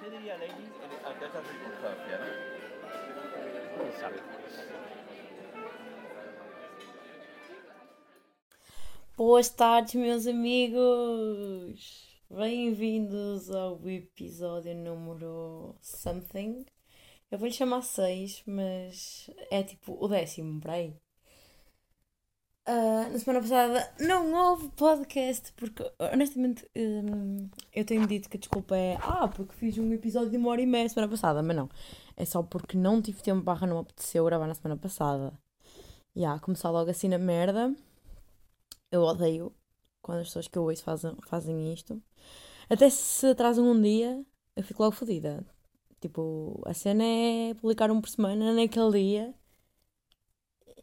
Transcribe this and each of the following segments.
¿Qué diría Lenny? Acá está circunstancia, ¿no? Boas tardes, meus amigos! Bem-vindos ao episódio número something. Eu vou lhe chamar 6, mas é tipo o décimo, por. Ah, na semana passada não houve podcast, porque honestamente hum, eu tenho dito que a desculpa é ah, porque fiz um episódio de uma hora e meia semana passada, mas não. É só porque não tive tempo barra não apeteceu gravar na semana passada. E yeah, começar logo assim na merda. Eu odeio quando as pessoas que eu ouço fazem, fazem isto. Até se atrasam um dia, eu fico logo fodida. Tipo, a cena é publicar um por semana naquele dia.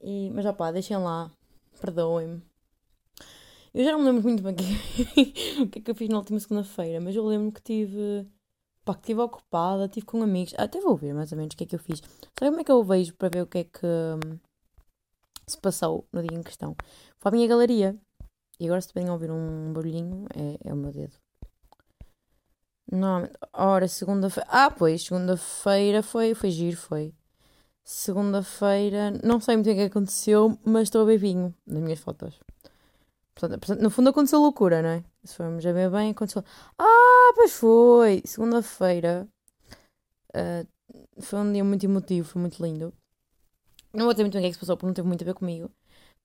E, mas opá, deixem lá. Perdoem-me. Eu já não me lembro muito bem o que, o que é que eu fiz na última segunda-feira, mas eu lembro que tive. Pá, que estive ocupada, estive com amigos. Até vou ver mais ou menos o que é que eu fiz. Sabe como é que eu vejo para ver o que é que hum, se passou no dia em questão? Foi à minha galeria. E agora, se podem ouvir um barulhinho, é, é o meu dedo. Não, ora, segunda-feira. Ah, pois, segunda-feira foi, foi giro, foi. Segunda-feira, não sei muito o que aconteceu, mas estou a ver vinho nas minhas fotos. Portanto, portanto, no fundo aconteceu loucura, não é? Se formos a ver bem, aconteceu. Ah, pois foi! Segunda-feira ah, foi um dia muito emotivo, foi muito lindo. Não vou dizer muito bem o que é que se passou, porque não teve muito a ver comigo.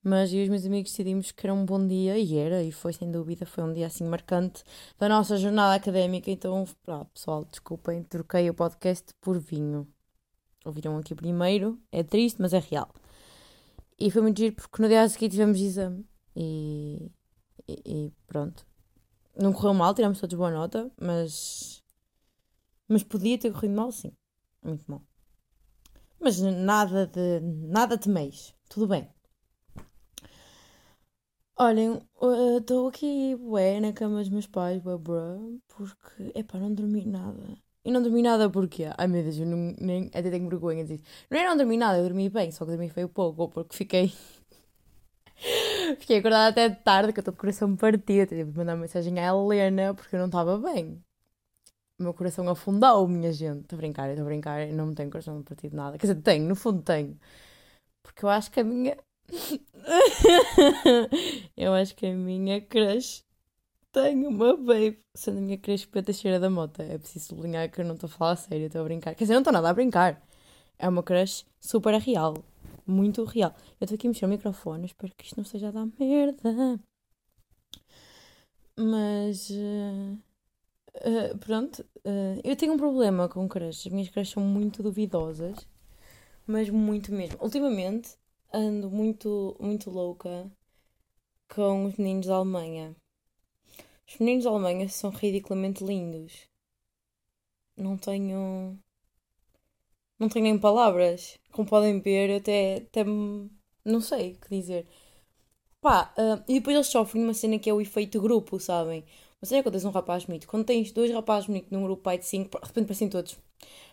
Mas eu e os meus amigos decidimos que era um bom dia, e era, e foi sem dúvida, foi um dia assim marcante da nossa jornada académica. Então, pá, pessoal, desculpem, troquei o podcast por vinho. Ouviram aqui primeiro, é triste, mas é real. E foi muito giro porque no dia a seguir tivemos exame. E, e, e pronto. Não correu mal, tiramos todos boa nota, mas. Mas podia ter corrido mal, sim. Muito mal. Mas nada de. Nada temeis. Tudo bem. Olhem, estou aqui, ué, na cama dos meus pais, ué, bruh, porque, epá, não dormi nada. E não dormi nada porque, ai meu Deus, eu não, nem, até tenho vergonha de dizer. Não é não dormi nada, eu dormi bem, só que dormi foi pouco, ou porque fiquei... fiquei acordada até de tarde, que eu estou de coração partido, tive de mandar uma mensagem à Helena, porque eu não estava bem. O meu coração afundou, minha gente. Estou a brincar, estou a brincar, eu não tenho coração partido nada. Quer dizer, tenho, no fundo tenho. Porque eu acho que a minha... eu acho que a minha crush tem uma babe. Sendo a minha crush Peta Cheira da Mota. É preciso sublinhar que eu não estou a falar a sério, estou a brincar. Quer dizer, não estou nada a brincar. É uma crush super real. Muito real. Eu estou aqui a mexer o microfone, espero que isto não esteja a dar merda. Mas. eh, pronto. eh, eu tenho um problema com crushes. As minhas crushes são muito duvidosas. Mas muito mesmo. Ultimamente ando muito, muito louca com os meninos da Alemanha. Os meninos da Alemanha são ridiculamente lindos. Não tenho. Não tenho nem palavras. Como podem ver, até, até não sei o que dizer. Pá, ah, e depois eles sofrem uma cena que é o efeito grupo, sabem? Você é quando tens um rapaz bonito. Quando tens dois rapazes bonitos num grupo pai de cinco, de repente parecem todos.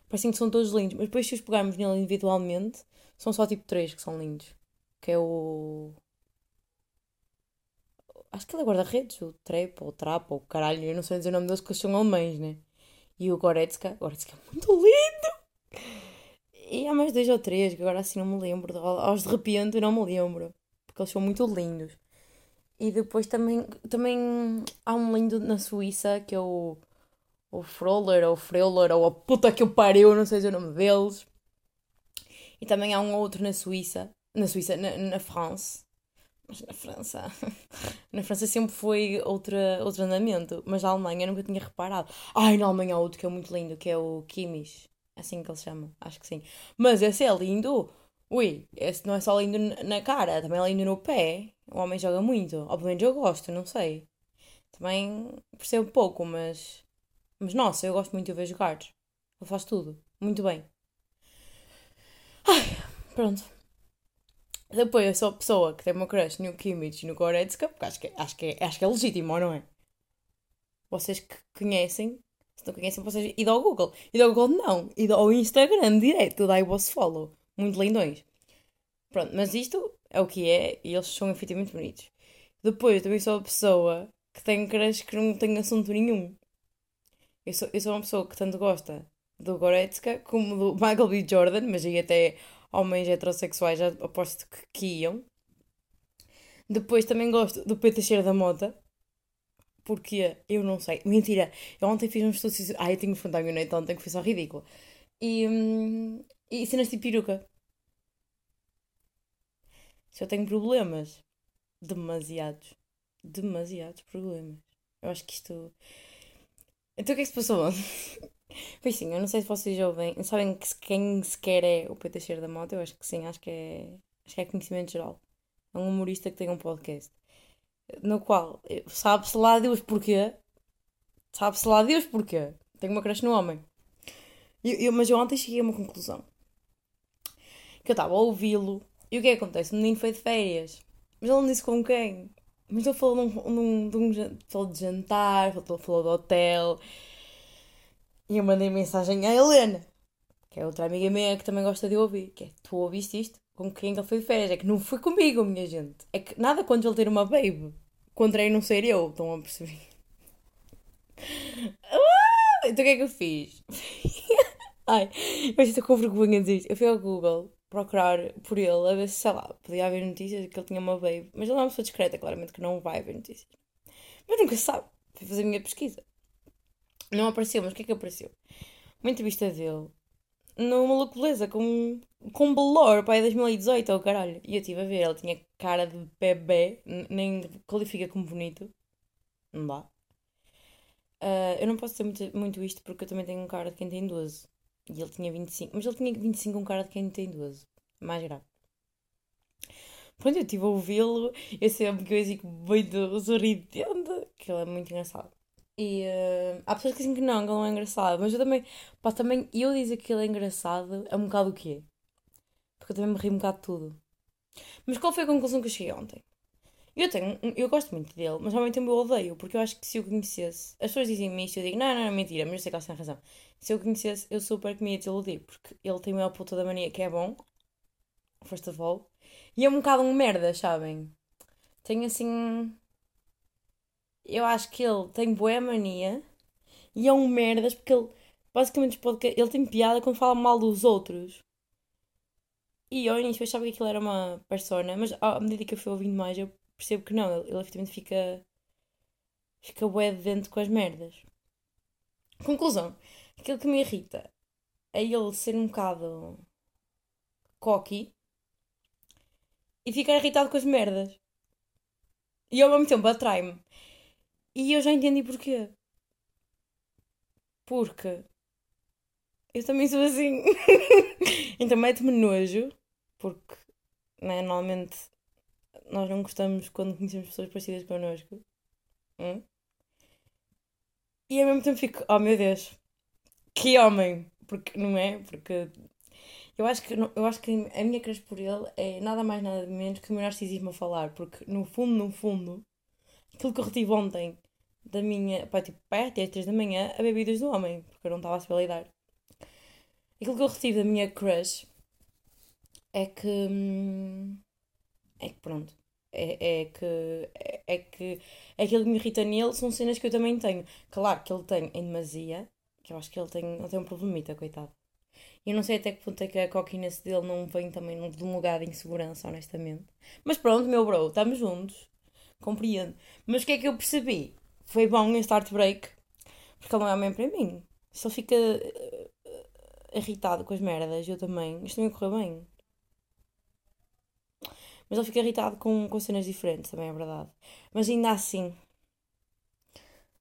Parecem que são todos lindos. Mas depois se os pegarmos nele individualmente, são só tipo três que são lindos. Que é o. Acho que ele é guarda-redes, o Trep, ou o Trap, ou o caralho, eu não sei dizer o nome deles porque eles são alemães, né? E o Goretzka, Goretzka é muito lindo! E há mais dois ou três que agora assim não me lembro. Aos de repente não me lembro. Porque eles são muito lindos. E depois também, também há um lindo na Suíça que é o, o Froller, ou o Freuler, ou a puta que eu pariu, não sei dizer o nome deles. E também há um outro na Suíça, na Suíça, na, na França. Mas na França. Na França sempre foi outra, outro andamento. Mas na Alemanha eu nunca tinha reparado. Ai, na Alemanha há outro que é muito lindo, que é o Kimmich. É assim que ele se chama, acho que sim. Mas esse é lindo. Ui, esse não é só lindo na cara, também é lindo no pé. O homem joga muito. Ou pelo menos eu gosto, não sei. Também percebo pouco, mas. Mas nossa, eu gosto muito de ver jogar. Ele faz tudo. Muito bem. Pronto. Depois eu sou a pessoa que tem uma crush no Kimmich e no Goretzka, porque acho que, acho, que é, acho que é legítimo, ou não é? Vocês que conhecem, se não conhecem, vocês id ao Google. Id ao Google não, id ao Instagram direto, dai o vosso follow. Muito lindões. Pronto, mas isto é o que é e eles são efetivamente bonitos. Depois eu também sou a pessoa que tem crush que não tem assunto nenhum. Eu sou, eu sou uma pessoa que tanto gosta do Goretzka como do Michael B. Jordan, mas aí até homens heterossexuais já aposto que, que iam. Depois também gosto do Pedro Teixeira da Mota. Porque eu não sei. Mentira. Eu ontem fiz um estudo. Ah, eu tenho que enfrentar a minha noite ontem que foi só ridículo. E, hum, e cenas de peruca. Se eu tenho problemas. Demasiados. Demasiados problemas. Eu acho que isto. Então o que é que se passou ontem? Pois sim, eu não sei se vocês ouvem. Sabem que quem sequer é o Pedro Teixeira da Mota? Eu acho que sim, acho que é. Acho que é conhecimento geral. É um humorista que tem um podcast. No qual sabe-se lá Deus porquê. Sabe-se lá Deus porquê. Tenho uma crush no homem. Eu, eu, mas eu ontem cheguei a uma conclusão. Que eu estava a ouvi-lo. E o que é que acontece? O menino foi de férias. Mas ele não disse com quem. Mas ele falou, num, num, falou de jantar, falou, falou de hotel. E eu mandei mensagem à Helena, que é outra amiga minha que também gosta de ouvir. Que é, tu ouviste isto? Com quem ele foi de férias? É que não foi comigo, minha gente. É que nada contra ele ter uma babe. Contra ele não ser eu, estão a perceber? Ah, então o que é que eu fiz? Ai, mas estou com vergonha de dizer Eu fui ao Google procurar por ele, a ver se, sei lá, podia haver notícias que ele tinha uma baby. Mas ele é uma pessoa discreta, claramente que não vai haver notícias. Mas nunca sabe. Fui fazer a minha pesquisa. Não apareceu, mas o que é que apareceu? Uma entrevista dele no Maluco Beleza com, com Belor, pai, 2018, ou oh, caralho. E eu estive a ver, ele tinha cara de bebê, nem qualifica como bonito. Não dá. Uh, eu não posso dizer muito, muito isto porque eu também tenho um cara de quem tem 12. E ele tinha 25. Mas ele tinha 25 com cara de quem tem 12. Mais grave. Pronto, eu estive a ouvi-lo. Eu sempre que eu fico muito sorridente. Que ele é muito engraçado. E uh, há pessoas que dizem que não, que ele não é engraçado. Mas eu também, pá, também eu dizer que ele é engraçado é um bocado o quê? Porque eu também me ri um bocado de tudo. Mas qual foi a conclusão que eu cheguei ontem? Eu tenho, eu gosto muito dele, mas ao mesmo tempo eu odeio, porque eu acho que se eu conhecesse, as pessoas dizem-me isto, eu digo, não, não, não, mentira, mas eu sei que elas têm razão. Se eu conhecesse, eu super que me ia desiludir, porque ele tem uma puta da mania que é bom, first of all, e é um bocado um merda, sabem? Tem assim, eu acho que ele tem boa mania e é um merdas porque ele basicamente ele tem piada quando fala mal dos outros. E eu início achava que aquilo era uma persona, mas à medida que eu fui ouvindo mais eu percebo que não, ele, ele efetivamente fica fica bué de dentro com as merdas. Conclusão, aquilo que me irrita é ele ser um bocado cocky e ficar irritado com as merdas. E ao mesmo tempo atrai-me. E eu já entendi porquê. Porque eu também sou assim. então mete-me nojo, porque né, normalmente nós não gostamos quando conhecemos pessoas parecidas connosco. Hum? E ao mesmo tempo fico, oh meu Deus, que homem! Porque não é? Porque eu acho que, eu acho que a minha crush por ele é nada mais nada menos que o meu narcisismo a falar, porque no fundo, no fundo, aquilo que eu retive ontem da minha. Pá, tipo, pá, até às 3 da manhã a bebidas do homem, porque eu não estava a saber lidar. Aquilo que eu retive da minha crush é que. Hum, é que pronto. É, é que. É, é que aquilo que me irrita nele são cenas que eu também tenho. Claro que ele tem em demasia, que eu acho que ele tem, ele tem um problemita, coitado. Eu não sei até que ponto é que a coquiness dele não vem também de um lugar de insegurança, honestamente. Mas pronto, meu bro, estamos juntos. Compreendo. Mas o que é que eu percebi? Foi bom este heartbreak, porque ele não é homem para mim. Se ele fica uh, irritado com as merdas, eu também, isto não ia correr bem. Mas ele fica irritado com, com cenas diferentes, também é verdade. Mas ainda assim.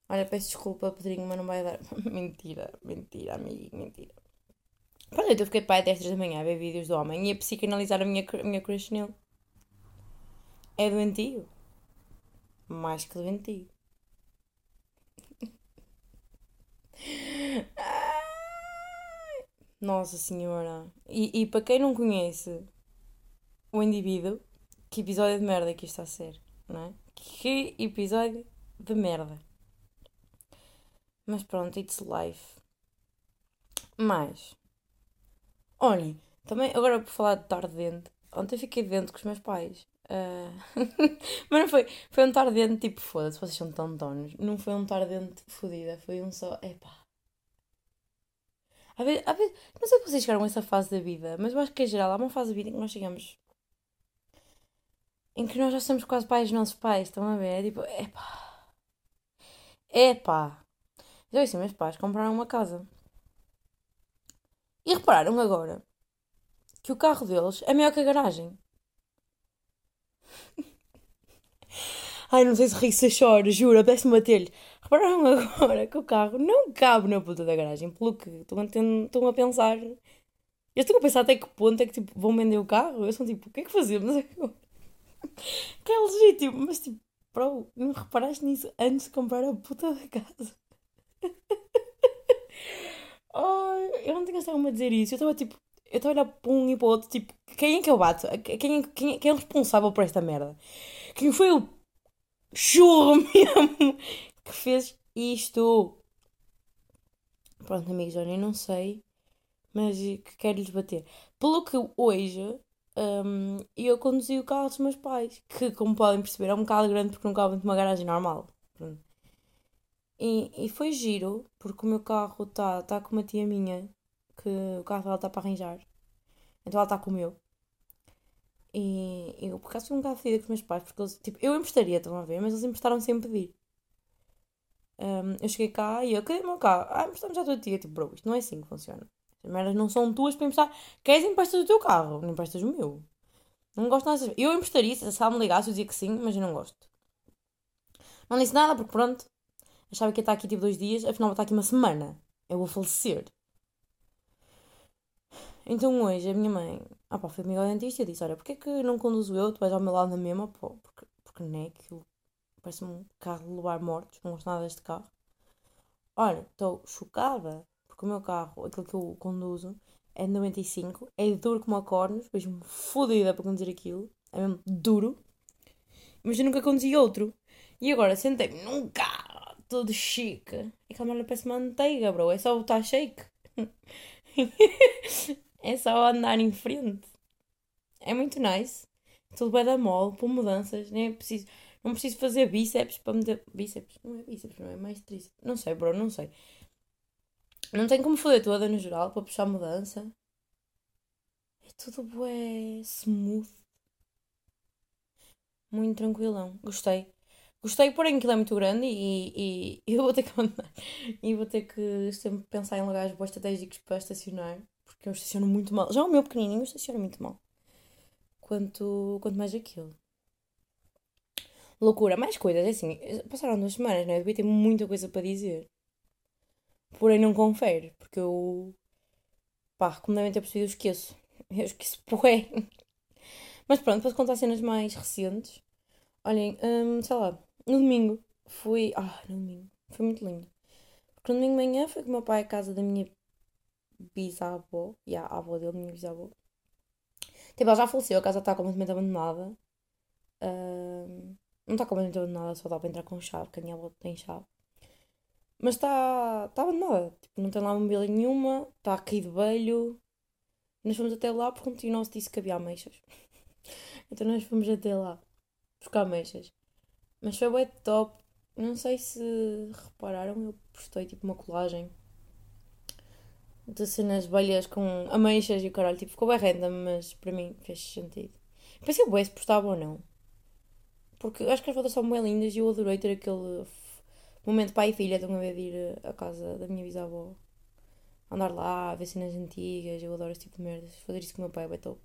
Olha, peço desculpa, Pedrinho, mas não vai dar. mentira, mentira, amigo, mentira. Pronto, eu fiquei pai às 3 da manhã a ver vídeos do homem e a psicanalizar a minha, a minha crush nele. É doentio. Mais que doentio. Nossa Senhora. E, e para quem não conhece o indivíduo, que episódio de merda que isto está a ser, não é? Que episódio de merda. Mas pronto, it's life. Mas, olhem, também agora por falar de estar dente, ontem fiquei dentro com os meus pais. Uh... Mas não foi, foi um tardente tipo, foda-se, vocês são tão donos. Não foi um tardente fodida, foi um só, epá, Às vezes, às vezes, não sei se vocês chegaram a essa fase da vida, mas eu acho que em geral há uma fase da vida em que nós chegamos. em que nós já somos quase pais dos nossos pais, estão a ver? É tipo, epá. Epá. Eu disse, meus pais compraram uma casa. E repararam agora que o carro deles é maior que a garagem. Ai, não sei se ri se choro, juro, apetece-me bater-lhe. Repararam agora que o carro não cabe na puta da garagem, pelo que estão a, pensar. Eu estou a pensar até que ponto é que tipo, vão vender o carro. Eu sou tipo, o que é que fazemos agora? Que é legítimo, mas tipo, bro, não reparaste nisso antes de comprar a puta da casa? Ai, eu não tinha estado a dizer isso. Eu estava tipo, eu estava a olhar para um e para o outro, tipo, quem é que eu bato? Quem, quem, quem é responsável por esta merda? Quem foi o churro mesmo que fez isto? Pronto, amigos, olha, eu não sei, mas que quero lhes bater. Pelo que hoje um, eu conduzi o carro dos meus pais, que, como podem perceber, é um bocado grande porque não cabe de uma garagem normal. E, e foi giro, porque o meu carro está tá com uma tia minha, que o carro dela está para arranjar. Então ela está com o meu. E eu, por acaso, fui um bocado fedida com os meus pais, porque eles, tipo, eu emprestaria, estão a ver, mas eles emprestaram sem pedir. Um, eu cheguei cá e eu, cadê o meu carro? Ah, emprestamos à tua tia. Tipo, bro, isto não é assim que funciona. As merdas não são tuas para emprestar. Queres emprestas o teu carro? Não emprestas o meu. Não gosto nada Eu emprestaria, se ela me ligasse, eu dizia que sim, mas eu não gosto. Não disse nada, porque pronto, achava que ia estar aqui tipo dois dias, afinal vou estar aqui uma semana. Eu vou falecer. Então hoje a minha mãe, ah pá, foi comigo ao dentista e disse: Olha, porquê que não conduzo eu? Tu vais ao meu lado na mesma? Pô, porque, porque não é aquilo. Parece um carro de levar mortos, não gosto nada deste carro. Olha, estou chocada, porque o meu carro, aquele que eu conduzo, é de 95, é duro como a cornos, vejo-me fodida para conduzir aquilo, é mesmo duro. Mas eu nunca conduzi outro. E agora sentei-me num carro todo chique. E aquela merda parece manteiga, bro. É só botar shake. É só andar em frente. É muito nice. Tudo bem da mole, por mudanças. Nem é preciso, não preciso fazer bíceps para meter. Bíceps? Não é bíceps, não é mais tríceps. Não sei, bro, não sei. Não tenho como foder toda no geral para puxar mudança. É tudo bué smooth. Muito tranquilão. Gostei. Gostei, porém aquilo é muito grande e, e, e eu vou ter que andar. E vou ter que sempre pensar em lugares bons estratégicos para estacionar porque eu estaciono muito mal. Já o meu pequenininho estaciona muito mal. Quanto, quanto mais aquilo. Loucura. Mais coisas, é assim. Passaram duas semanas, né? Eu devia ter muita coisa para dizer. Porém, não confere, porque eu. Pá, como devem ter percebido, eu esqueço. Eu esqueço, porém. Mas pronto, posso contar cenas mais recentes. Olhem, hum, sei lá, no domingo fui. Ah, no domingo. Foi muito lindo. Porque no domingo de manhã foi com o meu pai à casa da minha bisavó, e yeah, a avó dele, minha bisavó. Tipo, ela já faleceu, a casa está completamente abandonada. Uh, não está completamente abandonada, só dá para entrar com chave, porque a minha avó tem chave. Mas está tá abandonada, tipo, não tem lá mobília nenhuma, está cair de velho. Nós fomos até lá porque o nosso disse que havia ameixas. então nós fomos até lá buscar ameixas. Mas foi bem top. Não sei se repararam, eu postei tipo uma colagem de cenas velhas com ameixas e o caralho, tipo, ficou bem random, mas para mim fez sentido. Pensei bem se postava ou não. Porque acho que as fotos são bem lindas e eu adorei ter aquele momento pai e filha, estão a ver de ir à casa da minha bisavó. Andar lá, ver cenas antigas, eu adoro esse tipo de merdas. Fazer isso com o meu pai é bem top.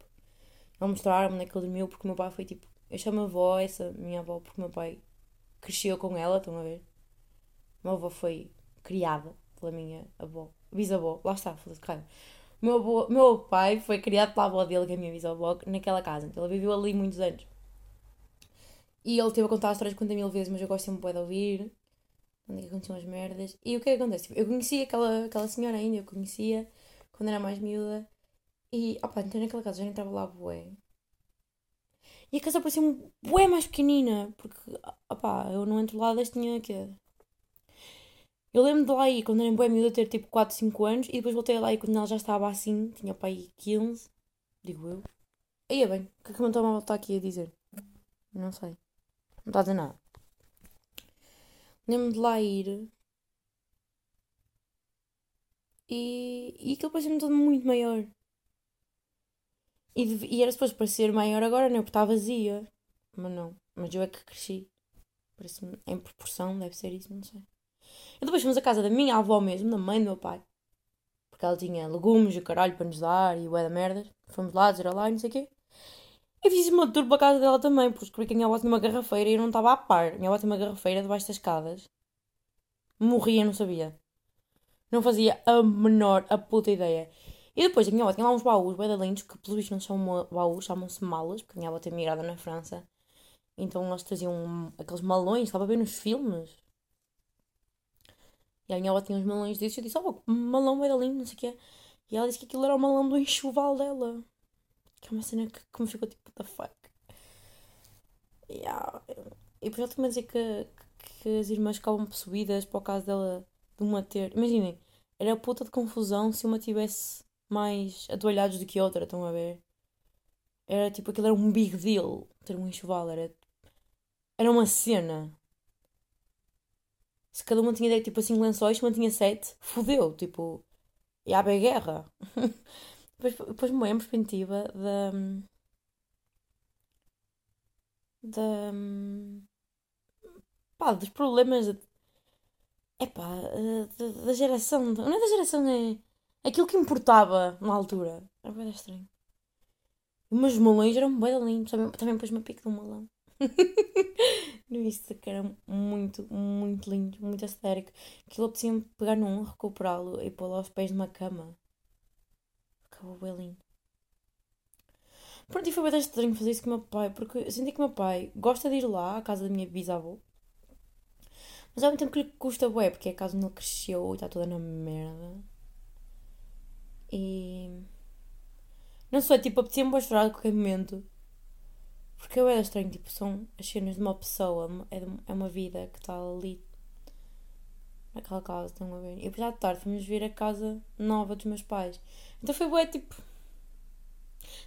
Ele mostrar-me onde é que ele dormiu, porque o meu pai foi tipo. Eu chamo a avó, essa minha avó, porque o meu pai cresceu com ela, estão a ver? A minha avó foi criada pela minha avó bisavó, lá está, foda-se, cara. Meu, meu pai foi criado pela avó dele, que é a minha bisavó, naquela casa. Então ele viveu ali muitos anos. E ele teve a contar as histórias 50 mil vezes, mas eu gosto sempre de ouvir. Onde é que aconteciam as merdas. E o que é que acontece? Tipo, eu conhecia aquela, aquela senhora ainda, eu conhecia quando era mais miúda. E, opá, entrei naquela casa, já não entrava lá bué. E a casa parecia um bué mais pequenina, porque, opá, eu não entro lá desde tinha, que eu lembro de lá ir quando era em boa miúda ter tipo 4, 5 anos e depois voltei lá e quando ela já estava assim, tinha para aí 15, digo eu. Aí é bem, o que é que o meu telemóvel aqui a dizer? Não sei. Não está a dizer nada. Lembro de lá ir. E, e aquilo parecia-me tudo muito maior. E, deve- e era suposto parecer maior agora, não? Porque está vazia. Mas não. Mas eu é que cresci. Parece-me, em proporção, deve ser isso, não sei. E depois fomos à casa da minha avó mesmo, da mãe do meu pai. Porque ela tinha legumes e caralho para nos dar e bué da merda. Fomos lá, dizer olá e não sei o quê. Eu fiz uma tour para a casa dela também, porque descobri que a minha avó tinha uma garrafeira e eu não estava a par. A minha avó tinha uma garrafeira debaixo das escadas. Morria, não sabia. Não fazia a menor, a puta ideia. E depois a minha avó tinha lá uns baús da lindos, que pelos vistos não chamam baús, chamam-se malas, porque a minha avó tem migrado na França. Então eles traziam aqueles malões, estava a ver nos filmes. E a minha avó tinha uns malões desses, eu disse, oh, malão da lindo, não sei o quê. E ela disse que aquilo era o malão do enxoval dela. Que é uma cena que, que me ficou tipo, what the fuck. Yeah. E depois ela também dizer que, que as irmãs ficavam possuídas por causa dela de uma ter. Imaginem, era puta de confusão se uma tivesse mais atoalhados do que a outra, estão a ver? Era tipo, aquilo era um big deal ter um enxoval, era, era uma cena. Se cada uma tinha tipo assim lençóis, uma tinha sete, fodeu, tipo, e há bem guerra. depois, depois me lembro, perspectiva, da. da. pá, dos problemas. Epá, eh, da, geração. Não é da geração, é aquilo que importava na altura. Era bem estranho. Mas os melões eram bem lindos. Também, também pôs-me a pique de um melão. Insta, que era muito, muito lindo, muito estético. Aquilo apetecia-me pegar num, recuperá-lo e pô-lo aos pés de uma cama. Ficava bem lindo. Pronto, e foi bem estranho fazer isso com o meu pai, porque eu senti que o meu pai gosta de ir lá, à casa da minha bisavó, mas ao mesmo tempo que lhe custa bué, porque é a casa onde ele cresceu e está toda na merda. E. Não sei, tipo, apetecia-me chorar a qualquer momento. Porque eu era estranho, tipo, são as cenas de uma pessoa, é, de- é uma vida que está ali naquela casa, estão a ver? E depois à tarde fomos ver a casa nova dos meus pais. Então foi bué, tipo,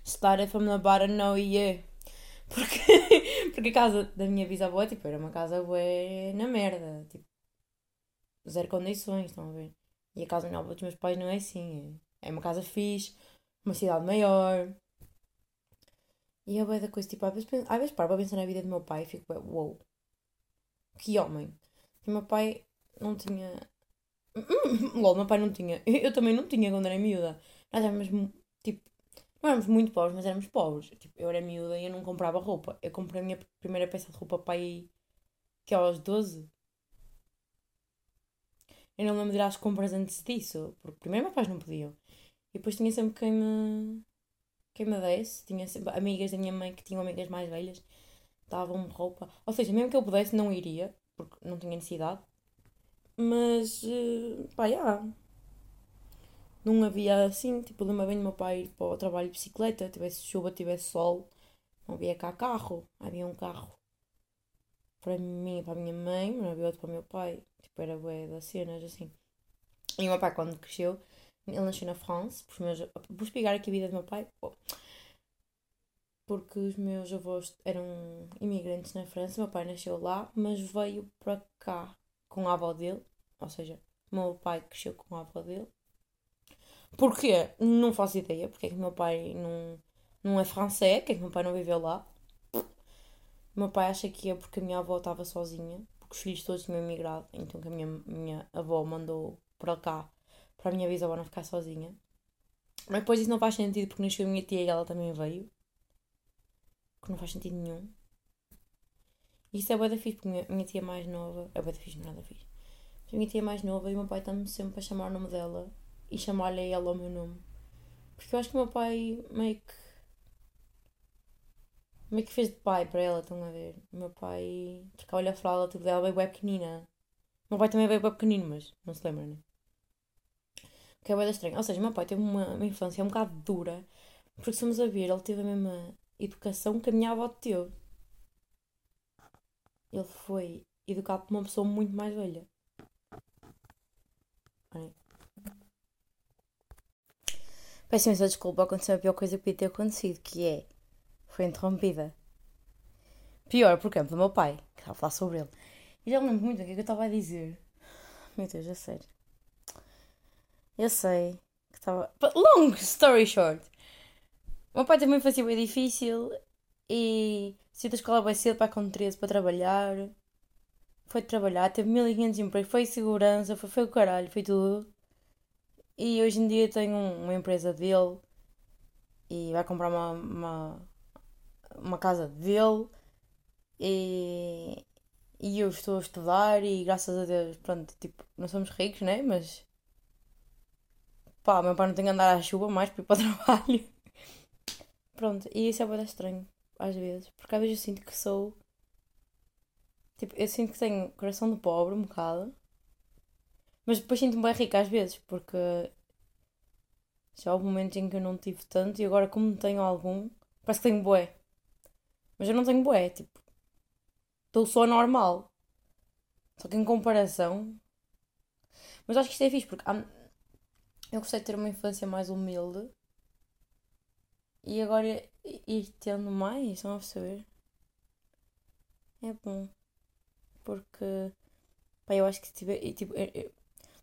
started from the bottom, no yeah. Porque, porque a casa da minha bisavó, tipo, era uma casa bué na merda, tipo, zero condições, estão a ver? E a casa nova dos meus pais não é assim, é, é uma casa fixe, uma cidade maior. E é bué da coisa, tipo, às vezes, pen- às vezes paro para pensar na vida do meu pai e fico uou, que homem. E meu pai não tinha... Lol, meu pai não tinha. Eu também não tinha quando era miúda. Nós éramos, tipo, não éramos muito pobres, mas éramos pobres. Tipo, eu era miúda e eu não comprava roupa. Eu comprei a minha primeira peça de roupa aí, que é aos 12. Eu não lembro de ir às compras antes disso, porque primeiro meus pais não podiam. E depois tinha sempre quem me, quem me desse. Tinha sempre amigas da minha mãe que tinham amigas mais velhas, davam-me roupa. Ou seja, mesmo que eu pudesse, não iria, porque não tinha necessidade. Mas, eh, pá, já. Não havia assim, tipo, lembro bem do meu pai ir para o trabalho de bicicleta, tivesse chuva, tivesse sol, não havia cá carro. Havia um carro para mim e para a minha mãe, mas não havia outro para o meu pai. Tipo, era bué das cenas, assim. E o meu pai, quando cresceu, ele nasceu na France, porque os meus... Vou explicar aqui a vida do meu pai. Porque os meus avós eram imigrantes na França, meu pai nasceu lá, mas veio para cá com a avó dele, ou seja, meu pai cresceu com a avó dele. Porquê? Não faço ideia, porque é que meu pai não, não é francês, porque é que meu pai não viveu lá. Meu pai acha que é porque a minha avó estava sozinha, porque os filhos todos tinham emigrado, então que a minha, minha avó mandou para cá, para a minha bisavó não ficar sozinha. Mas depois isso não faz sentido, porque nasceu a minha tia e ela também veio. Que não faz sentido nenhum. Isso é bué da fixe, porque minha, minha tia mais nova... É bué da fixe, não é nada fixe. A minha tia mais nova e o meu pai está-me sempre a chamar o nome dela e chamar-lhe ela o meu nome. Porque eu acho que o meu pai meio que. meio que fez de pai para ela, estão a ver? O meu pai trocava-lhe a fralda, tudo dela bem, bem pequenina. O meu pai também veio bem pequenino, mas não se lembra, né? Que é bem estranho. Ou seja, meu pai teve uma, uma infância um bocado dura, porque se formos a ver, ele teve a mesma educação que a minha avó teve. Ele foi educado por uma pessoa muito mais velha. Olhem. Peço imensa desculpa, aconteceu a pior coisa que podia ter acontecido, que é... Foi interrompida. Pior, por exemplo, do meu pai, que estava a falar sobre ele. E já me lembro muito do que é que eu estava a dizer. Meu Deus, é sério. Eu sei que estava. Long story short. O meu pai uma infância bem difícil e saiu da escola bem cedo, pai com 13 para trabalhar. Foi trabalhar, teve 1500 empregos, foi segurança, foi, foi o caralho, foi tudo. E hoje em dia um, uma empresa dele e vai comprar uma, uma, uma casa dele e, e eu estou a estudar e graças a Deus, pronto, tipo, não somos ricos, né? Mas pá, meu pai não tem que andar à chuva mais para ir para o trabalho. Pronto, e isso é bem estranho, às vezes, porque às vezes eu sinto que sou. Tipo, eu sinto que tenho coração de pobre um bocado, mas depois sinto-me bem rica às vezes, porque já houve momentos em que eu não tive tanto e agora, como tenho algum, parece que tenho bué. Mas eu não tenho bué, tipo, estou só normal. Só que em comparação. Mas acho que isto é fixe, porque há... eu gostei de ter uma infância mais humilde e agora ir tendo mais, estão a perceber? É bom. Porque, pá, eu acho que se tiver. Tipo, eu, eu,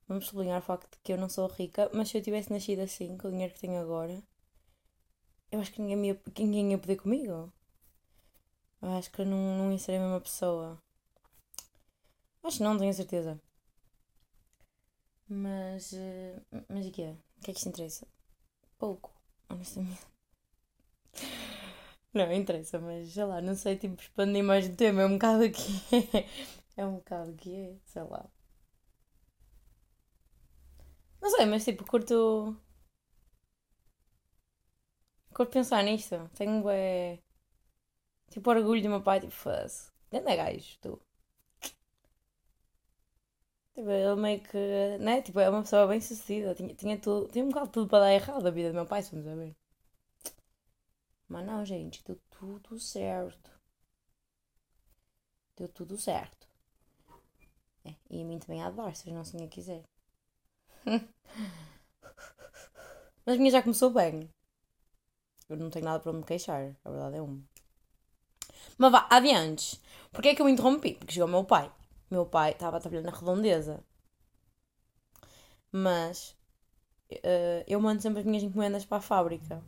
vamos sublinhar o facto de que eu não sou rica, mas se eu tivesse nascido assim, com o dinheiro que tenho agora, eu acho que ninguém, ia, ninguém ia poder comigo. Eu acho que eu não, não ia ser a mesma pessoa. Acho que não, tenho certeza. Mas. Eh, mas o que é? O que é que isto interessa? Pouco, honestamente. Não, interessa, mas sei lá, não sei, tipo, expandir mais o tema, é um bocado aqui. é um bocado que é, sei lá. Não sei, mas tipo, curto. Curto pensar nisto. Tenho é, tipo orgulho do meu pai, tipo, faz. Grande gajo, tu. Tipo, ele meio que. Né? Tipo, é uma pessoa bem sucedida. Tinha, tinha, tudo, tinha um bocado tudo para dar errado a vida do meu pai, se vamos ver. Mas não, gente, deu tudo certo. Deu tudo certo. É, e a mim também adoro, se não assim quiser. Mas a minha já começou bem. Eu não tenho nada para me queixar, a verdade é uma. Mas vá, adiante. Porquê é que eu interrompi? Porque chegou o meu pai. Meu pai estava a trabalhar na redondeza. Mas uh, eu mando sempre as minhas encomendas para a fábrica.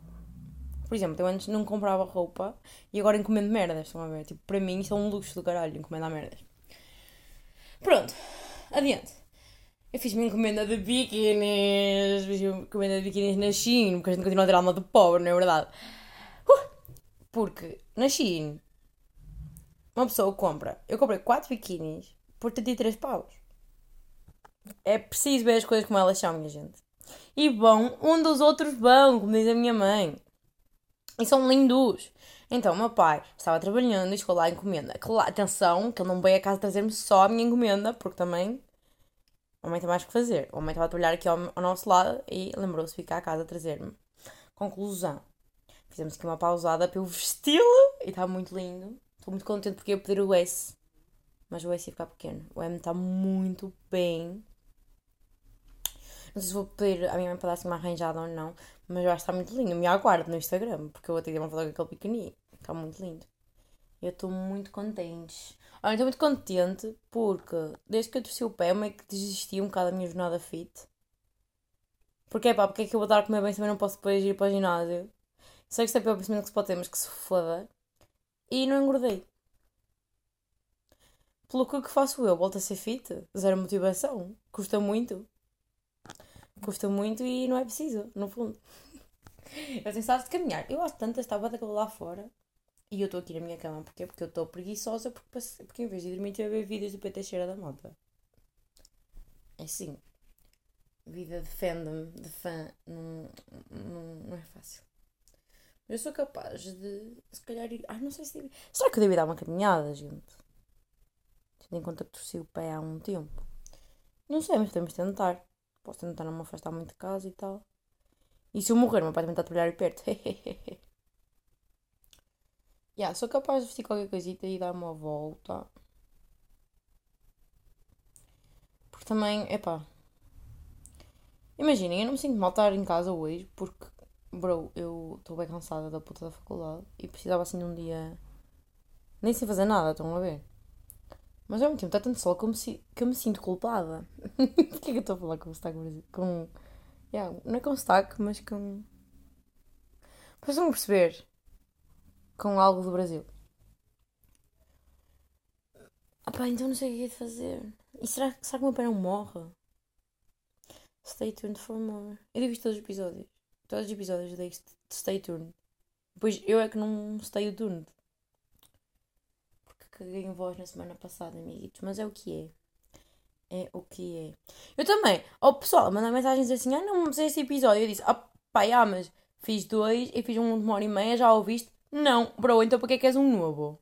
Por exemplo, eu antes não comprava roupa e agora encomendo merdas, estão a ver? Tipo, para mim isso é um luxo do caralho, encomendar merdas. Pronto, adiante. Eu fiz minha encomenda de biquínis, fiz minha encomenda de biquínis na Shein, porque a gente continua a ter alma de pobre, não é verdade? Uh! Porque na Shein, uma pessoa compra, eu comprei 4 biquínis por 33 paus. É preciso ver as coisas como elas são, minha gente. E vão, um dos outros vão, como diz a minha mãe. E são lindos. Então, o meu pai estava trabalhando e chegou lá a encomenda. Claro, atenção, que ele não veio a casa trazer-me só a minha encomenda, porque também a mãe tem mais que fazer. A mãe estava a trabalhar aqui ao, ao nosso lado e lembrou-se de ficar a casa a trazer-me. Conclusão. Fizemos aqui uma pausada para eu vesti-lo e está muito lindo. Estou muito contente porque ia pedir o S. Mas o S ia ficar pequeno. O M está muito bem. Não sei se vou pedir à minha mãe para dar assim uma arranjada ou não, mas eu acho que está muito lindo. Me aguardo no Instagram, porque eu vou ter uma foto com aquele pequenino. Está muito lindo. Eu estou muito contente. Olha, estou muito contente porque desde que eu torci o pé, meio que desisti um bocado da minha jornada fit. Porque pá, porque é que eu vou dar a comer bem se também não posso depois ir para o ginásio? Sei que isto é o pensamento que se pode ter, mas que se foda. E não engordei. Pelo que, que faço eu? Volto a ser fit? Zero motivação? Custa muito? custa muito e não é preciso, no fundo. Eu tenho saudades de caminhar. Eu gosto tanto desta bota lá fora. E eu estou aqui na minha cama. Porquê? Porque eu estou preguiçosa. Porque, porque em vez de dormir, estou a ver vídeos do PT Cheira da Mota. É assim. Vida de fandom, de fã, não, não, não é fácil. Eu sou capaz de, se calhar, ir. Ai, não sei se. Será que eu devo dar uma caminhada, gente? Tendo em conta que torci o pé há um tempo. Não sei, mas temos de tentar. Posso tentar não me afastar muito de casa e tal. E se eu morrer, meu pai também está a trabalhar perto. yeah, sou capaz de vestir qualquer coisita e dar uma volta. Porque também, epá. Imaginem, eu não me sinto mal estar em casa hoje porque, bro, eu estou bem cansada da puta da faculdade e precisava assim de um dia. Nem sem fazer nada, estão a ver? Mas ao mesmo tempo está tanto sol que eu me, que eu me sinto culpada. Porquê que eu estou a falar com, com, Yeah, não é com sotaque, mas com. Vocês vão perceber. Com algo do Brasil. Ah pá, então não sei o que é de fazer. E será, será que o meu pai não morre? Stay tuned for more. Eu digo isto todos os episódios. Todos os episódios eu digo stay tuned. Depois eu é que não stay tuned. Porque caguei em voz na semana passada, amiguitos. Mas é o que é. É o que é. Eu também. O pessoal manda mensagens assim: ah, não, mas este episódio. Eu disse: ah, pá, ah, mas fiz dois e fiz um de uma hora e meia, já ouviste? Não, bro, então para que é que és um novo?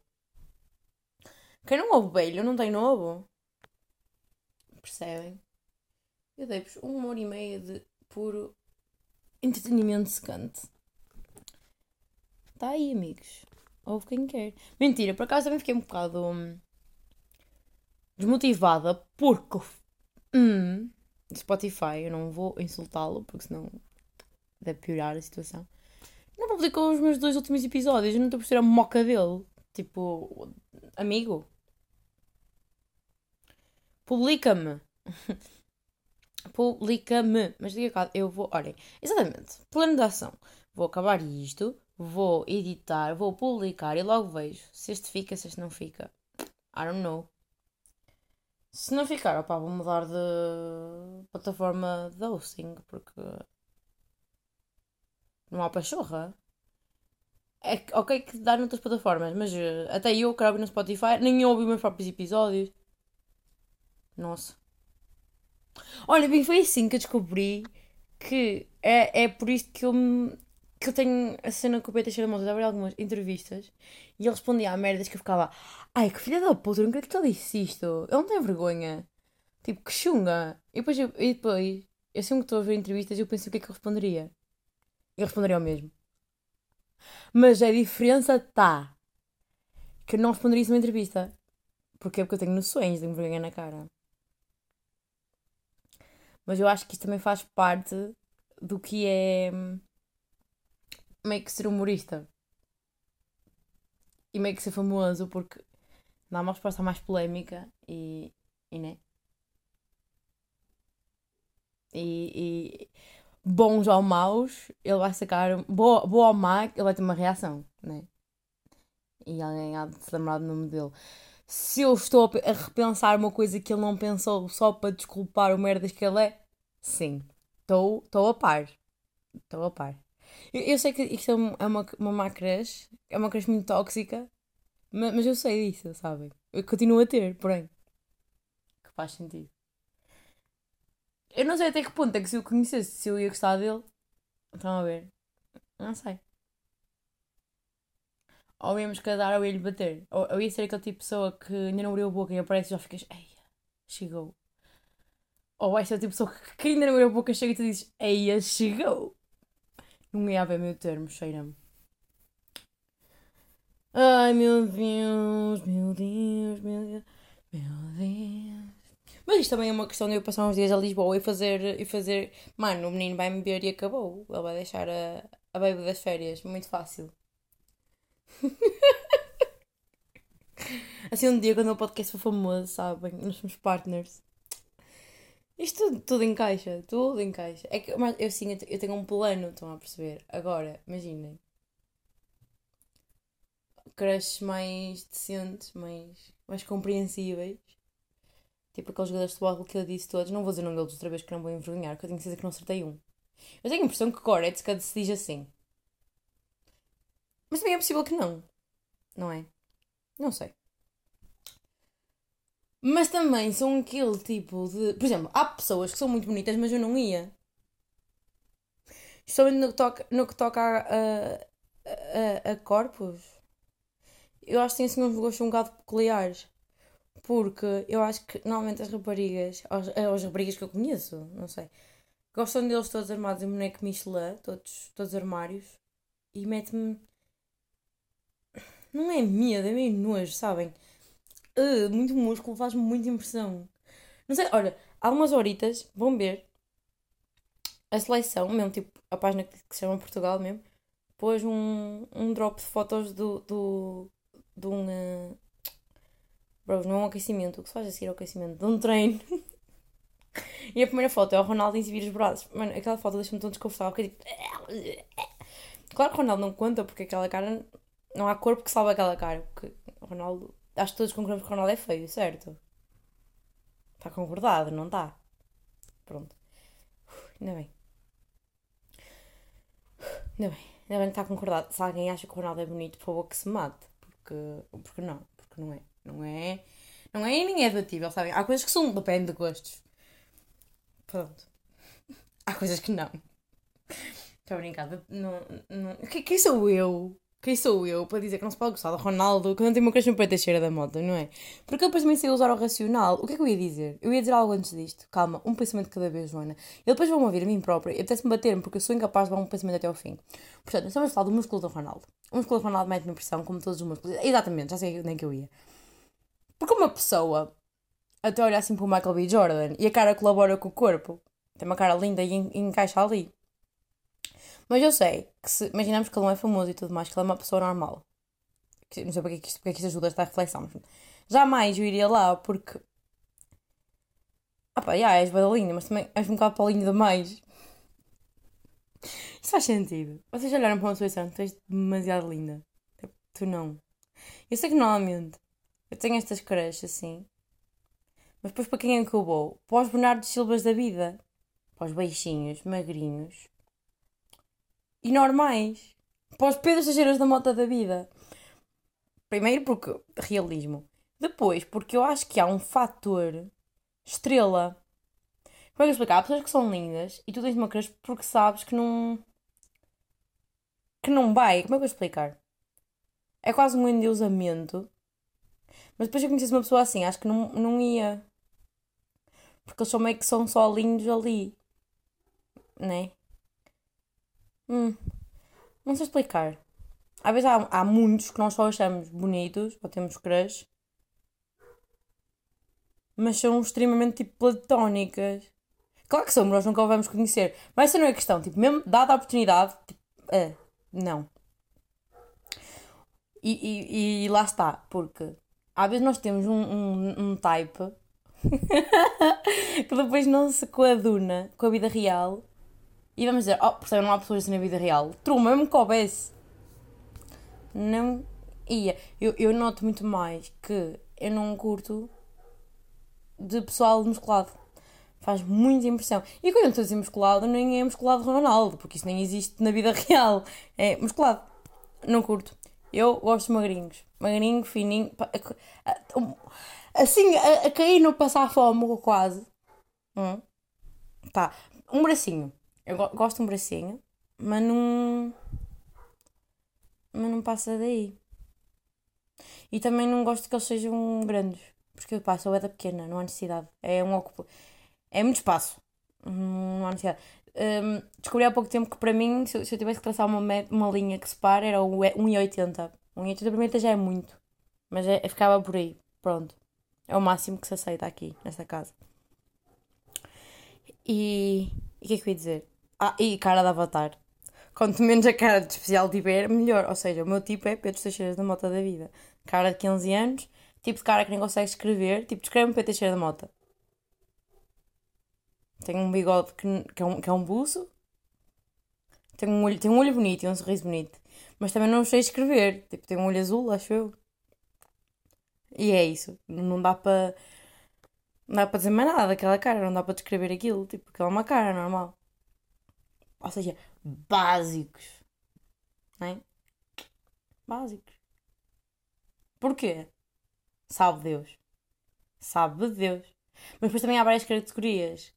Quem não ouve velho não tem novo. Percebem? Eu dei-vos uma hora e meia de puro entretenimento secante. Está aí, amigos. Ouve quem quer. Mentira, por acaso também fiquei um bocado hum, desmotivada porque hum, Spotify, eu não vou insultá-lo porque senão deve piorar a situação. Não publicou os meus dois últimos episódios, eu não estou a perceber a moca dele. Tipo, amigo, publica-me. publica-me. Mas diga cá, eu vou. Olhem, exatamente. Plano de ação. Vou acabar isto, vou editar, vou publicar e logo vejo se este fica, se este não fica. I don't know. Se não ficar, opá, vou mudar de plataforma de hosting porque não há pachorra. É ok que dá noutras plataformas, mas uh, até eu que no Spotify nem ouvi os meus próprios episódios. Nossa. Olha, bem, foi assim que eu descobri que é, é por isto que eu, que eu tenho a cena com o Peter Cheira de abrir algumas entrevistas e ele respondia a merdas que eu ficava ai que filha da puta, acredito que ele disse isto. Ele não tem vergonha. Tipo, que chunga. E depois, eu, e depois eu sempre que estou a ver entrevistas eu penso o que é que eu responderia. Eu responderia ao mesmo. Mas a diferença está que eu não responderia isso numa entrevista. Porquê? Porque eu tenho noções, tenho vergonha na cara. Mas eu acho que isto também faz parte do que é hum, meio que ser humorista. E meio que ser famoso, porque dá uma resposta mais polémica e. e né? E, e bons ou maus, ele vai sacar. Boa, boa ou má, ele vai ter uma reação, né? E alguém há de se lembrar do nome dele se eu estou a repensar uma coisa que ele não pensou só para desculpar o merdas que ele é, sim, estou a par. Estou a par. Eu, eu, sei que isto é uma, é uma, uma má crush, é uma crush muito tóxica, mas, mas eu sei disso, sabem? Eu continuo a ter, porém. Que faz sentido. Eu não sei até que ponto é que se eu conhecesse, se eu ia gostar dele. Estão a ver? Não sei ou íamos casar ou ia lhe bater. Ou eu ia ser aquele tipo de pessoa que ainda não abriu a boca e aparece e já ficas, eia, chegou. Ou vai ser o tipo de pessoa que ainda não abriu a boca chega e tu dizes, eia, chegou. Não ia meu termo, cheira-me. Ai meu Deus, meu Deus, meu Deus, meu Deus. Mas isto também é uma questão de eu passar uns dias a Lisboa e fazer. E fazer mano, o menino vai me ver e acabou. Ele vai deixar a, a baby das férias. Muito fácil. assim, um dia quando o podcast for famoso, sabem? Nós somos partners. Isto tudo, tudo encaixa, tudo encaixa. É que mas eu sim, eu tenho um plano, estão a perceber? Agora, imaginem. Crushes mais decentes, mais, mais compreensíveis. Tipo aqueles jogadores de futebol que eu disse todos. Não vou dizer o nome deles outra vez que não vou envergonhar, porque eu tenho certeza que não acertei um. Eu tenho a impressão que Goretzka se diz assim. Mas também é possível que não. Não é? Não sei. Mas também são aquele tipo de. Por exemplo, há pessoas que são muito bonitas, mas eu não ia. Somente no que toca, no que toca a, a, a, corpos. Eu acho que tem assim uns gostos um bocado peculiares. Porque eu acho que normalmente as raparigas, as, as raparigas que eu conheço, não sei, gostam deles todos armados em boneco Michelin, todos, todos armários, e mete-me não é medo, é meio nojo, sabem? Uh, muito músculo faz-me muita impressão. Não sei, olha, há umas horitas, vão ver a seleção, mesmo tipo a página que se chama Portugal mesmo, pôs um, um drop de fotos do, do, de um. Uh... Bros, não é um aquecimento, o que se faz a seguir ao aquecimento? De um treino. E a primeira foto é o Ronaldo em vir os braços. Mano, aquela foto deixa-me tão desconfortável que é tipo. Claro que o Ronaldo não conta porque aquela cara. Não há corpo que salve aquela cara. Porque o Ronaldo. Acho que todos concordamos que o Ronaldo é feio, certo? Está concordado, não está? Pronto. Ainda bem. Ainda bem. Ainda bem que está concordado. Se alguém acha que o Ronaldo é bonito, por favor, que se mate. Porque, porque não. Porque não é. Não é. Não é e nem é debatível, sabem? Há coisas que são. Depende de gostos. Pronto. Há coisas que não. Estou a brincar. Não, não... Quem sou eu? Quem sou eu para dizer que não se pode gostar do Ronaldo quando tem uma questão para cheira da moda, não é? Porque ele depois também saiu usar o racional. O que é que eu ia dizer? Eu ia dizer algo antes disto. Calma, um pensamento cada vez, Joana. E depois vão ouvir a mim própria e até-se-me bater-me porque eu sou incapaz de levar um pensamento até ao fim. Portanto, estamos a falar do músculo do Ronaldo. O músculo do Ronaldo mete-me pressão, como todos os músculos. Exatamente, já sei nem que eu ia. Porque uma pessoa até olha assim para o Michael B. Jordan e a cara colabora com o corpo. Tem uma cara linda e, en encaixa ali. Mas eu sei que se imaginamos que ele não é famoso e tudo mais, que ele é uma pessoa normal. Não sei porque é que isto, porque é que isto ajuda esta reflexão. Mas jamais eu iria lá porque. Ah pá, yeah, és badalinha, mas também és um bocado paulinho demais. Isso faz sentido. Vocês olharam para uma e tu és demasiado linda. Tu não. Eu sei que normalmente eu tenho estas creches assim. Mas depois para quem é que eu vou? Para os Bernardos Silvas da vida. Para os baixinhos, magrinhos. E normais. Para os Pedro Sageiras da Mota da vida. Primeiro porque realismo. Depois porque eu acho que há um fator estrela. Como é que eu explicar? Há pessoas que são lindas e tu tens uma crush porque sabes que não. que não vai. Como é que eu explicar? É quase um endeusamento mas depois eu conhecesse uma pessoa assim, acho que não, não ia. Porque eles são meio que são só lindos ali. Né? Hum. Não sei explicar. Às vezes há, há muitos que nós só achamos bonitos, ou temos crush. Mas são extremamente tipo platónicas. Claro que são, nós nunca o vamos conhecer. Mas essa não é a questão. Tipo, mesmo dada a oportunidade, tipo, é, não. E, e, e lá está, porque às vezes nós temos um, um, um type que depois não se coaduna com a vida real e vamos dizer, oh, percebe, não há pessoas assim na vida real. True, mesmo que houvesse. Não ia. Eu, eu noto muito mais que eu não curto de pessoal musculado. Faz muita impressão. E quando eu estou a dizer musculado, nem é musculado Ronaldo, porque isso nem existe na vida real. É musculado. Não curto. Eu gosto de magrinhos. Magrinho, fininho. Assim, a, a cair no passar fome quase. Hum. Tá. Um bracinho. Eu gosto de um bracinho, mas não. Mas não passa daí. E também não gosto que eles sejam grandes. Porque eu passo, é da pequena, não há necessidade. É um ocupo. É muito espaço. Não há necessidade. Um, descobri há pouco tempo que para mim, se eu, se eu tivesse que traçar uma, uma linha que separa, era 1,80. 1,80 para mim já é muito. Mas é, ficava por aí. Pronto. É o máximo que se aceita aqui, nesta casa. E. E o que é que eu ia dizer? Ah, e cara de avatar. Quanto menos a cara de especial tiver, melhor. Ou seja, o meu tipo é Pedro Teixeira da Mota da Vida. Cara de 15 anos, tipo de cara que nem consegue escrever. Tipo, escreve-me Pedro Teixeira da Mota. Tem um bigode que, que, é, um, que é um buço. Tem um, olho, tem um olho bonito e um sorriso bonito. Mas também não sei escrever. Tipo, tem um olho azul, acho eu. E é isso. Não dá para. Não dá para dizer mais nada daquela cara. Não dá para descrever aquilo. Tipo, aquela é uma cara normal. Ou seja, básicos. Não é? Básicos. Porquê? Sabe Deus. Sabe Deus. Mas depois também há várias categorias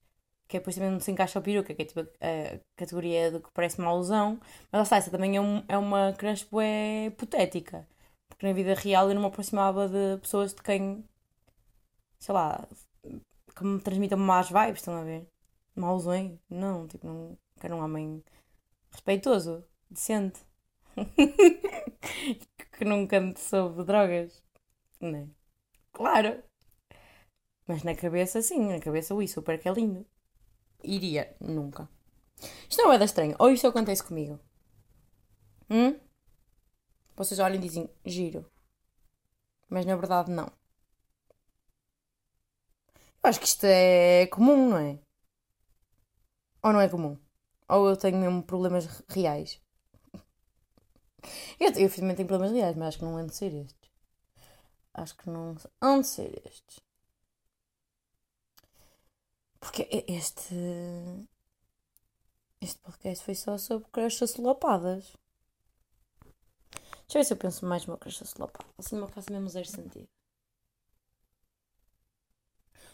que é depois também não se encaixa ao peruca, que é tipo a, categoria do que parece uma alusão, mas lá está, essa também é, um, é uma crush é hipotética, porque na vida real eu não me aproximava de pessoas de quem, sei lá, que me transmitam más vibes, estão a ver? Mausões? Não, tipo, não quero um homem respeitoso, decente, que nunca me soube drogas, não é? Claro! Mas na cabeça, sim, na cabeça, ui, super que é lindo iria nunca. Isto não é da estranho. Ou isto acontece comigo? Hum? Vocês olham e dizem giro. Mas na verdade não. Eu acho que isto é comum, não é? Ou não é comum? Ou eu tenho mesmo problemas reais? Eu, eu tenho problemas reais, mas acho que não hão de ser estes. Acho que não hão de ser estes. Porque este. Este podcast foi só sobre crushes solapadas. Deixa eu ver se eu penso mais numa crush solapada. Assim não faço mesmo zero sentido.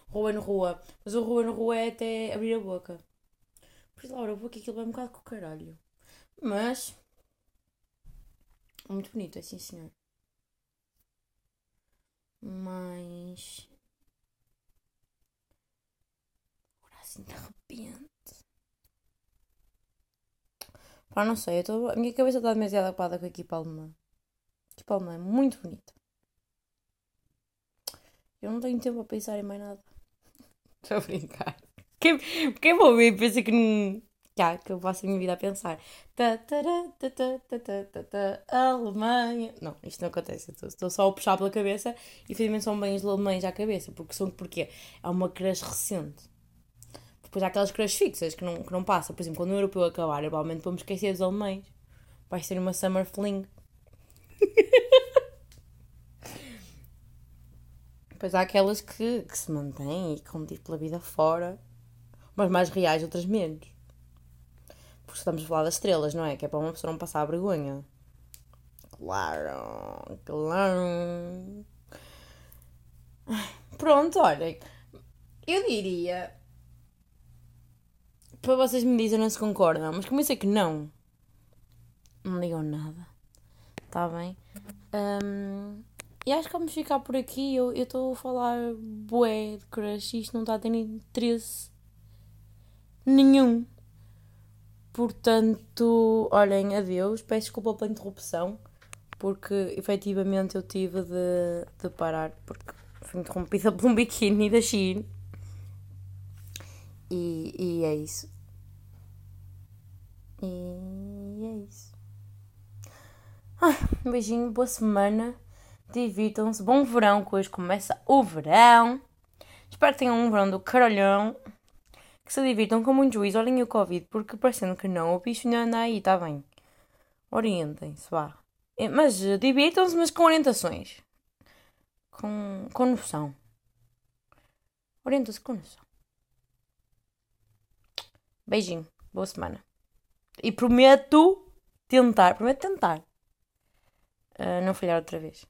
Rua no rua. Mas o rua no rua é até abrir a boca. Por isso, Laura, vou aqui aquilo vai um bocado com o caralho. Mas. Muito bonito, é sim senhor. Mas. Agora assim de repente. Pá, não sei, eu tô... a minha cabeça está demasiado ocupada com a equipa alemã. A equipa alemã é muito bonita. Eu não tenho tempo a pensar em mais nada. Estou a brincar. Quem, quem me ouvir pensa que não. Já, que eu passo a minha vida a pensar. Ta, tará, ta, ta, ta, ta, ta, ta, Alemanha. Não, isto não acontece. Estou, só a puxar pela cabeça e infelizmente são bem os alemães à cabeça. Porque são porque é uma crush recente. Depois há aquelas crush fixas que não, que não passam. Por exemplo, quando o europeu acabar, provavelmente vamos esquecer dos alemães. Vai ser uma summer fling. Depois há aquelas que, que se mantêm e com tipo pela vida fora. Mas mais reais, outras menos. Porque estamos a falar das estrelas, não é? Que é para uma pessoa não passar a vergonha. Claro, claro. Pronto, olhem. Eu diria. Para vocês me dizem não se concordam, mas como eu sei que não, não digam nada. Está bem? Um, e acho que vamos ficar por aqui. Eu estou a falar bué de crush e isto não está a ter interesse nenhum. Portanto, olhem, adeus. Peço desculpa pela interrupção, porque efetivamente eu tive de, de parar, porque fui interrompida por um biquíni da Shein. E, e é isso. E é isso. Um beijinho, boa semana. Divirtam-se. Bom verão, que hoje começa o verão. Espero que tenham um verão do caralhão. Que se divirtam com muito juízo. Olhem o Covid, porque parecendo que não, o bicho ainda anda aí, está bem. Orientem-se, vá. É, mas eh, divirtam-se, mas com orientações. Com, com noção. Orientam-se com noção. Beijinho. Boa semana. E prometo tentar, prometo tentar. Uh, não falhar outra vez.